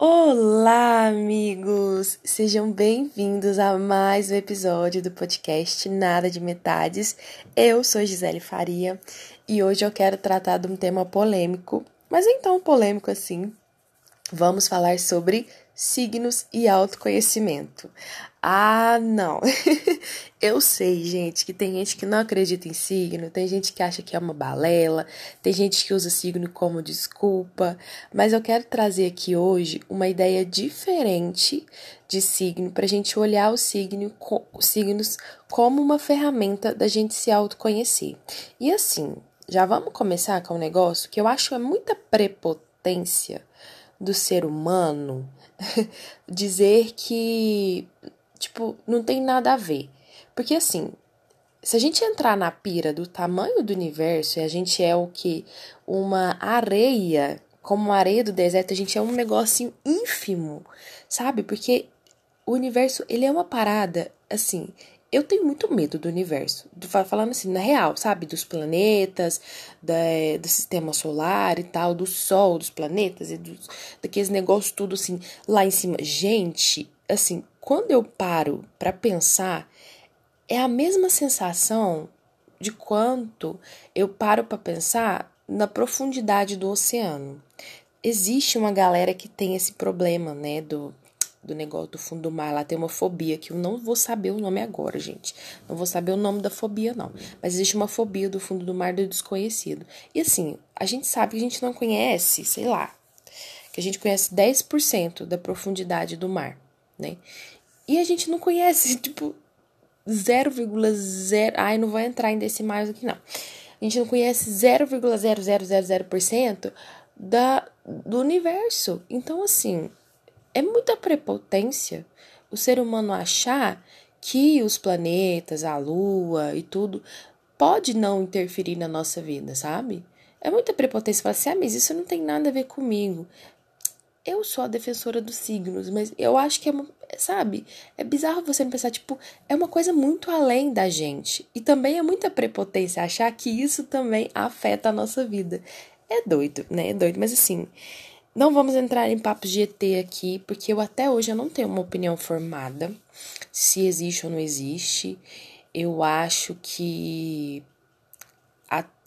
Olá, amigos! Sejam bem-vindos a mais um episódio do podcast Nada de Metades. Eu sou Gisele Faria e hoje eu quero tratar de um tema polêmico, mas nem tão polêmico assim. Vamos falar sobre signos e autoconhecimento. Ah, não. eu sei, gente, que tem gente que não acredita em signo, tem gente que acha que é uma balela, tem gente que usa signo como desculpa, mas eu quero trazer aqui hoje uma ideia diferente de signo para a gente olhar o signo, os signos como uma ferramenta da gente se autoconhecer. E assim, já vamos começar com um negócio que eu acho é muita prepotência do ser humano dizer que tipo, não tem nada a ver. Porque assim, se a gente entrar na pira do tamanho do universo e a gente é o que? Uma areia, como uma areia do deserto, a gente é um negocinho ínfimo, sabe? Porque o universo, ele é uma parada, assim, eu tenho muito medo do universo, falando assim, na real, sabe? Dos planetas, da, do sistema solar e tal, do sol, dos planetas e dos, daqueles negócios tudo assim, lá em cima. Gente, assim, quando eu paro para pensar, é a mesma sensação de quanto eu paro para pensar na profundidade do oceano. Existe uma galera que tem esse problema, né, do do negócio do fundo do mar, lá tem uma fobia que eu não vou saber o nome agora, gente. Não vou saber o nome da fobia, não. Mas existe uma fobia do fundo do mar do desconhecido. E assim, a gente sabe que a gente não conhece, sei lá, que a gente conhece 10% da profundidade do mar, né? E a gente não conhece, tipo, 0,0. Ai, não vou entrar em decimais aqui, não. A gente não conhece 0,0000% da, do universo. Então, assim, é muita prepotência o ser humano achar que os planetas, a lua e tudo pode não interferir na nossa vida, sabe? É muita prepotência falar assim, ah, mas isso não tem nada a ver comigo. Eu sou a defensora dos signos, mas eu acho que é, uma, sabe? É bizarro você não pensar, tipo, é uma coisa muito além da gente. E também é muita prepotência achar que isso também afeta a nossa vida. É doido, né? É doido, mas assim, não vamos entrar em papos de ET aqui, porque eu até hoje eu não tenho uma opinião formada se existe ou não existe. Eu acho que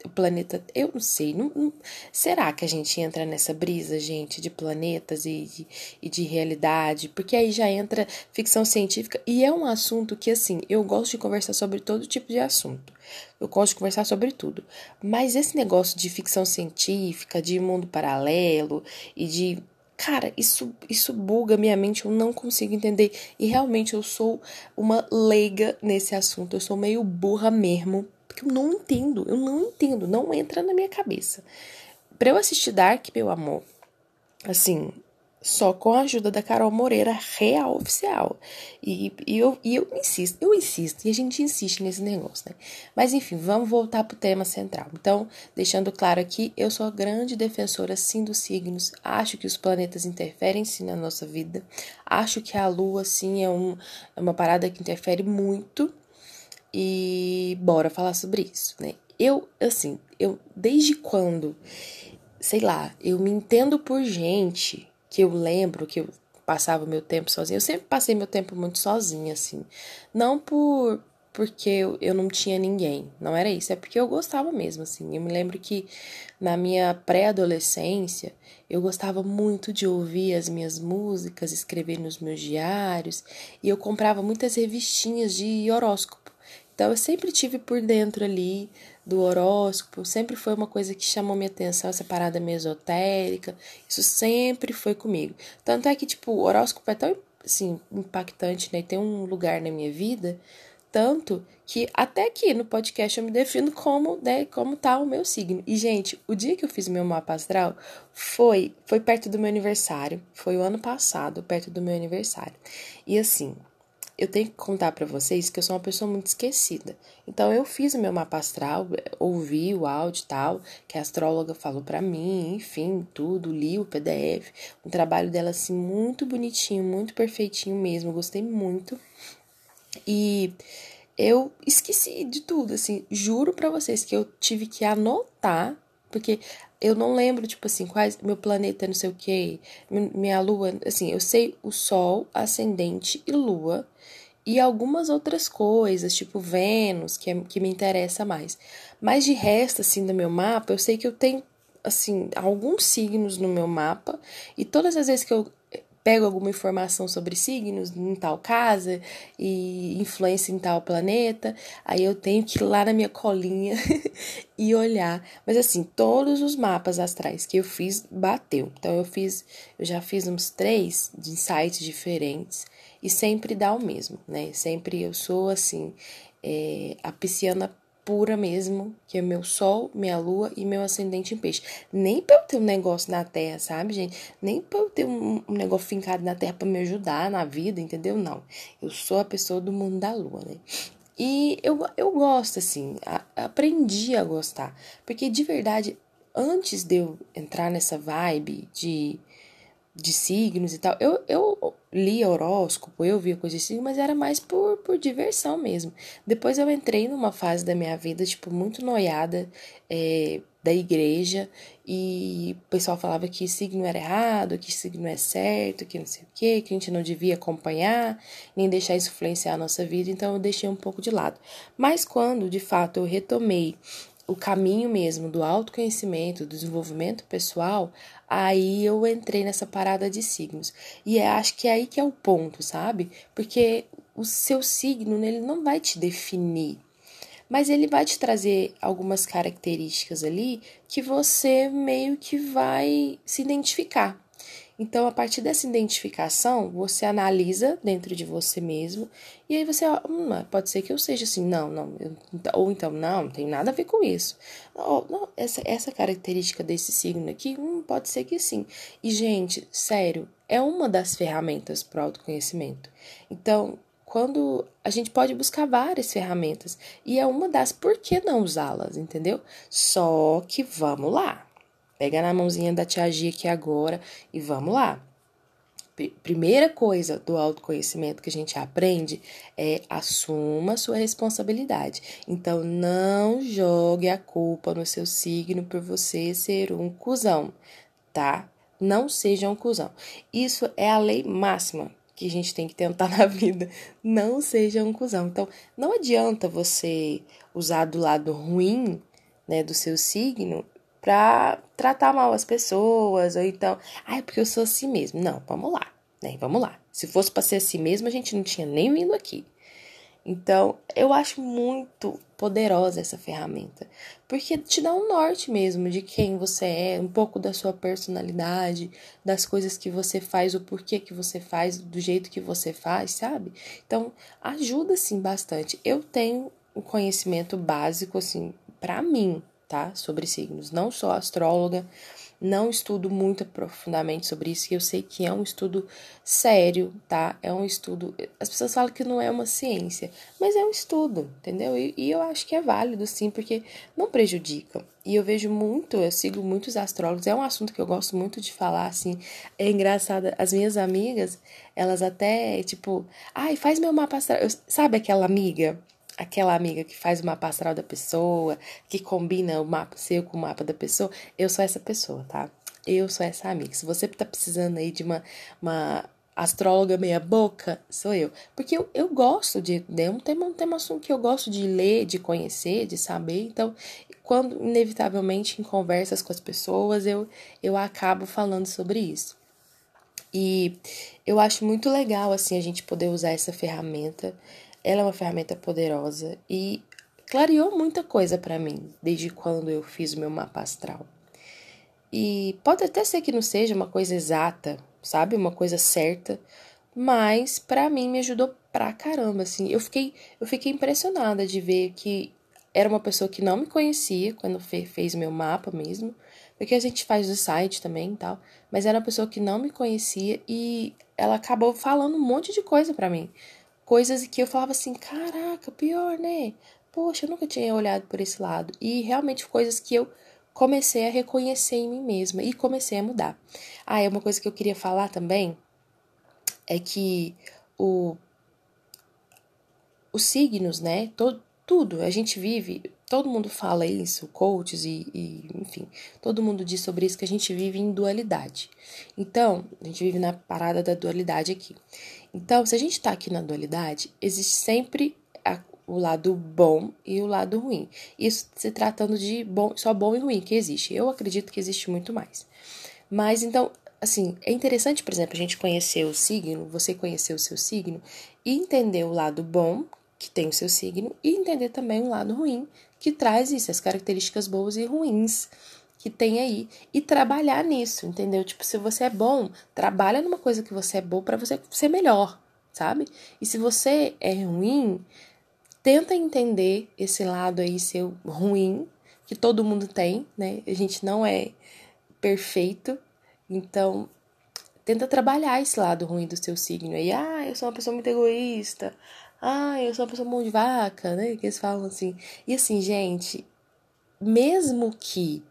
o planeta. Eu não sei. Não, não, será que a gente entra nessa brisa, gente, de planetas e de, e de realidade? Porque aí já entra ficção científica e é um assunto que, assim, eu gosto de conversar sobre todo tipo de assunto. Eu gosto de conversar sobre tudo. Mas esse negócio de ficção científica, de mundo paralelo e de Cara, isso, isso buga minha mente, eu não consigo entender. E realmente eu sou uma leiga nesse assunto, eu sou meio burra mesmo porque eu não entendo, eu não entendo, não entra na minha cabeça. Pra eu assistir Dark, meu amor, assim, só com a ajuda da Carol Moreira, real oficial. E, e, eu, e eu insisto, eu insisto, e a gente insiste nesse negócio, né? Mas enfim, vamos voltar pro tema central. Então, deixando claro aqui, eu sou grande defensora sim dos signos, acho que os planetas interferem sim na nossa vida, acho que a lua sim é, um, é uma parada que interfere muito e bora falar sobre isso, né? Eu, assim, eu desde quando, sei lá, eu me entendo por gente que eu lembro que eu passava meu tempo sozinha. Eu sempre passei meu tempo muito sozinha, assim. Não por porque eu, eu não tinha ninguém, não era isso, é porque eu gostava mesmo, assim. Eu me lembro que na minha pré-adolescência eu gostava muito de ouvir as minhas músicas, escrever nos meus diários, e eu comprava muitas revistinhas de horóscopo. Então eu sempre tive por dentro ali do horóscopo, sempre foi uma coisa que chamou minha atenção, essa parada mesotérica, isso sempre foi comigo. Tanto é que, tipo, o horóscopo é tão, assim, impactante, né, tem um lugar na minha vida, tanto que até aqui no podcast eu me defino como, né, como tá o meu signo. E, gente, o dia que eu fiz meu mapa astral foi, foi perto do meu aniversário, foi o ano passado, perto do meu aniversário. E, assim, eu tenho que contar para vocês que eu sou uma pessoa muito esquecida. Então eu fiz o meu mapa astral, ouvi o áudio e tal, que a astróloga falou para mim, enfim, tudo, li o PDF. Um trabalho dela assim muito bonitinho, muito perfeitinho mesmo, gostei muito. E eu esqueci de tudo, assim, juro para vocês que eu tive que anotar porque eu não lembro, tipo assim, quais. Meu planeta não sei o quê, minha lua. Assim, eu sei o Sol, ascendente e lua. E algumas outras coisas, tipo Vênus, que, é, que me interessa mais. Mas de resto, assim, do meu mapa, eu sei que eu tenho, assim, alguns signos no meu mapa. E todas as vezes que eu pego alguma informação sobre signos em tal casa e influência em tal planeta, aí eu tenho que ir lá na minha colinha e olhar. Mas assim, todos os mapas astrais que eu fiz bateu. Então eu fiz, eu já fiz uns três de sites diferentes e sempre dá o mesmo, né? Sempre eu sou assim, é, a pisciana pura mesmo, que é meu sol, minha lua e meu ascendente em peixe. Nem pra eu ter um negócio na terra, sabe, gente? Nem pra eu ter um, um negócio fincado na terra para me ajudar na vida, entendeu? Não. Eu sou a pessoa do mundo da lua, né? E eu, eu gosto, assim, a, aprendi a gostar. Porque de verdade, antes de eu entrar nessa vibe de de signos e tal. Eu, eu lia horóscopo, eu via coisas assim, mas era mais por, por diversão mesmo. Depois eu entrei numa fase da minha vida, tipo, muito noiada é, da igreja, e o pessoal falava que signo era errado, que signo é certo, que não sei o quê, que a gente não devia acompanhar, nem deixar isso influenciar a nossa vida, então eu deixei um pouco de lado. Mas quando, de fato, eu retomei o caminho mesmo do autoconhecimento, do desenvolvimento pessoal, aí eu entrei nessa parada de signos. E é, acho que é aí que é o ponto, sabe? Porque o seu signo, ele não vai te definir, mas ele vai te trazer algumas características ali que você meio que vai se identificar. Então, a partir dessa identificação, você analisa dentro de você mesmo e aí você, hum, pode ser que eu seja assim, não, não, eu, ou então, não, não tem nada a ver com isso. Não, essa, essa característica desse signo aqui, hum, pode ser que sim. E, gente, sério, é uma das ferramentas para o autoconhecimento. Então, quando a gente pode buscar várias ferramentas e é uma das, por que não usá-las, entendeu? Só que vamos lá. Pega na mãozinha da tia Gia aqui agora e vamos lá. Primeira coisa do autoconhecimento que a gente aprende é assuma sua responsabilidade. Então, não jogue a culpa no seu signo por você ser um cuzão, tá? Não seja um cuzão. Isso é a lei máxima que a gente tem que tentar na vida. Não seja um cuzão. Então, não adianta você usar do lado ruim né, do seu signo pra tratar mal as pessoas, ou então, ah, porque eu sou assim mesmo. Não, vamos lá, né? Vamos lá. Se fosse pra ser assim mesmo, a gente não tinha nem vindo aqui. Então, eu acho muito poderosa essa ferramenta, porque te dá um norte mesmo de quem você é, um pouco da sua personalidade, das coisas que você faz, o porquê que você faz, do jeito que você faz, sabe? Então, ajuda sim bastante. Eu tenho o conhecimento básico assim para mim, tá? Sobre signos. Não sou astróloga, não estudo muito profundamente sobre isso, que eu sei que é um estudo sério, tá? É um estudo. As pessoas falam que não é uma ciência, mas é um estudo, entendeu? E, e eu acho que é válido, sim, porque não prejudica. E eu vejo muito, eu sigo muitos astrólogos, é um assunto que eu gosto muito de falar, assim. É engraçado, as minhas amigas, elas até, tipo, ai, faz meu mapa astral. Sabe aquela amiga aquela amiga que faz o mapa astral da pessoa, que combina o mapa seu com o mapa da pessoa, eu sou essa pessoa, tá? Eu sou essa amiga. Se você tá precisando aí de uma, uma astróloga meia boca, sou eu. Porque eu, eu gosto de. É um tema, um tema assunto que eu gosto de ler, de conhecer, de saber. Então, quando, inevitavelmente, em conversas com as pessoas, eu, eu acabo falando sobre isso. E eu acho muito legal, assim, a gente poder usar essa ferramenta ela é uma ferramenta poderosa e clareou muita coisa para mim desde quando eu fiz o meu mapa astral. E pode até ser que não seja uma coisa exata, sabe? Uma coisa certa, mas para mim me ajudou pra caramba, assim. Eu fiquei, eu fiquei impressionada de ver que era uma pessoa que não me conhecia quando fez meu mapa mesmo, porque a gente faz o site também e tal, mas era uma pessoa que não me conhecia e ela acabou falando um monte de coisa para mim coisas que eu falava assim, caraca, pior, né? Poxa, eu nunca tinha olhado por esse lado. E realmente coisas que eu comecei a reconhecer em mim mesma e comecei a mudar. Ah, é uma coisa que eu queria falar também é que o os signos, né? Todo, tudo, a gente vive todo mundo fala isso, coaches e, e, enfim, todo mundo diz sobre isso que a gente vive em dualidade. Então, a gente vive na parada da dualidade aqui. Então, se a gente tá aqui na dualidade, existe sempre a, o lado bom e o lado ruim. Isso se tratando de bom, só bom e ruim que existe. Eu acredito que existe muito mais. Mas então, assim, é interessante, por exemplo, a gente conhecer o signo, você conhecer o seu signo e entender o lado bom que tem o seu signo e entender também o lado ruim que traz isso, as características boas e ruins que tem aí e trabalhar nisso, entendeu? Tipo, se você é bom, trabalha numa coisa que você é bom para você ser melhor, sabe? E se você é ruim, tenta entender esse lado aí seu ruim, que todo mundo tem, né? A gente não é perfeito, então, tenta trabalhar esse lado ruim do seu signo aí. Ah, eu sou uma pessoa muito egoísta. Ah, eu sou uma pessoa mão de vaca, né? Que eles falam assim. E assim, gente, mesmo que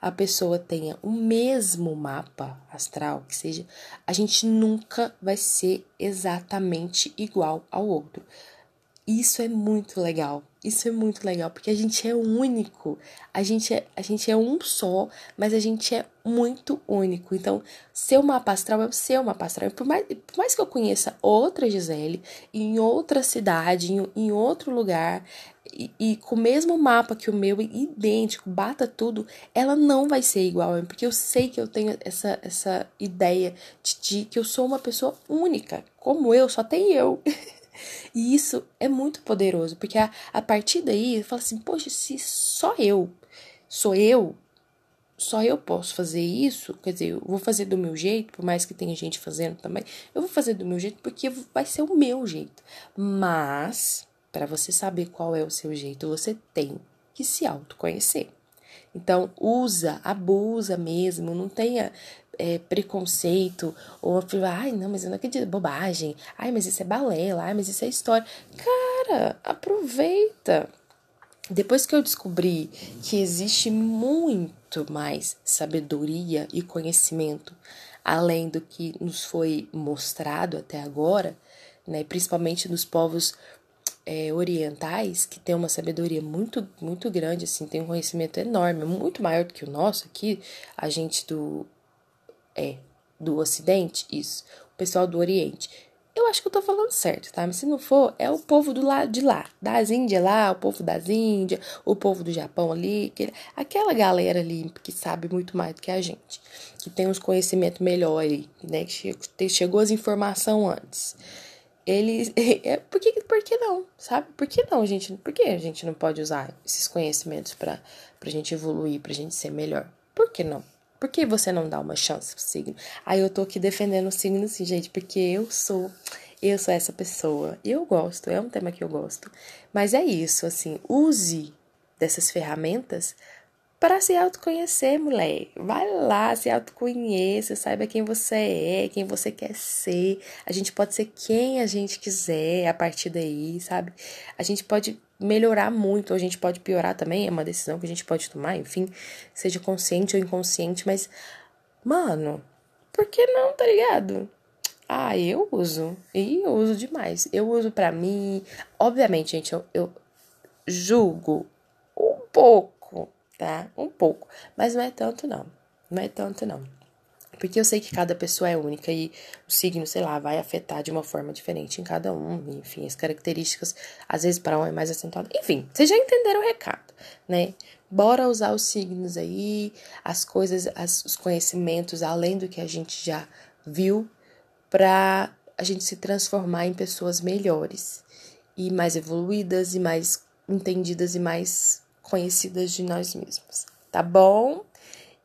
a pessoa tenha o mesmo mapa astral, que seja, a gente nunca vai ser exatamente igual ao outro. Isso é muito legal. Isso é muito legal, porque a gente é único. A gente é, a gente é um só, mas a gente é muito único. Então, seu mapa astral é o seu mapa astral. Por mais, por mais que eu conheça outra Gisele, em outra cidade, em, em outro lugar, e, e, com o mesmo mapa que o meu, idêntico, bata tudo, ela não vai ser igual porque eu sei que eu tenho essa, essa ideia de, de que eu sou uma pessoa única. Como eu, só tem eu. E isso é muito poderoso, porque a, a partir daí, fala assim, poxa, se só eu sou eu, só eu posso fazer isso, quer dizer, eu vou fazer do meu jeito, por mais que tenha gente fazendo também, eu vou fazer do meu jeito porque vai ser o meu jeito. Mas, para você saber qual é o seu jeito, você tem que se autoconhecer. Então, usa, abusa mesmo, não tenha é, preconceito, ou ai, não, mas eu não acredito, bobagem, ai, mas isso é balela, ai, mas isso é história. Cara, aproveita. Depois que eu descobri que existe muito mais sabedoria e conhecimento além do que nos foi mostrado até agora, né, principalmente nos povos é, orientais, que tem uma sabedoria muito, muito grande, assim, tem um conhecimento enorme, muito maior do que o nosso aqui, a gente do é do Ocidente, isso. O pessoal do Oriente. Eu acho que eu tô falando certo, tá? Mas se não for, é o povo do lado de lá. Das Índias lá, o povo das Índias, o povo do Japão ali, aquela galera ali que sabe muito mais do que a gente. Que tem uns conhecimentos melhores, né? Que chegou as informações antes. Eles. É, por, que, por que não? Sabe? Por que não, gente? Por que a gente não pode usar esses conhecimentos pra, pra gente evoluir, pra gente ser melhor? Por que não? Por que você não dá uma chance pro signo? Aí eu tô aqui defendendo o signo assim, gente, porque eu sou eu sou essa pessoa. Eu gosto, é um tema que eu gosto. Mas é isso, assim, use dessas ferramentas para se autoconhecer, mulher. Vai lá, se autoconheça, saiba quem você é, quem você quer ser. A gente pode ser quem a gente quiser a partir daí, sabe? A gente pode melhorar muito, ou a gente pode piorar também, é uma decisão que a gente pode tomar, enfim, seja consciente ou inconsciente, mas, mano, por que não, tá ligado? Ah, eu uso, e eu uso demais. Eu uso para mim, obviamente, gente, eu, eu julgo um pouco, tá? Um pouco, mas não é tanto não, não é tanto não. Porque eu sei que cada pessoa é única e o signo, sei lá, vai afetar de uma forma diferente em cada um. Enfim, as características, às vezes para um é mais acentuado. Enfim, vocês já entenderam o recado, né? Bora usar os signos aí, as coisas, as, os conhecimentos além do que a gente já viu, para a gente se transformar em pessoas melhores e mais evoluídas e mais entendidas e mais conhecidas de nós mesmos. Tá bom?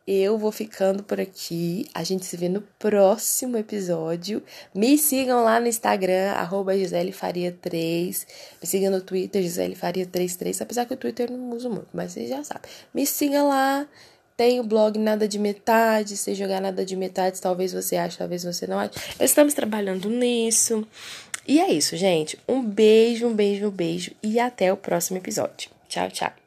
Eu vou ficando por aqui. A gente se vê no próximo episódio. Me sigam lá no Instagram, arroba GiselleFaria3. Me sigam no Twitter, GiselleFaria33. Apesar que o Twitter eu não uso muito, mas vocês já sabem. Me siga lá. Tem o blog Nada de Metade. Se jogar Nada de Metade, talvez você ache, talvez você não ache. Estamos trabalhando nisso. E é isso, gente. Um beijo, um beijo, um beijo. E até o próximo episódio. Tchau, tchau.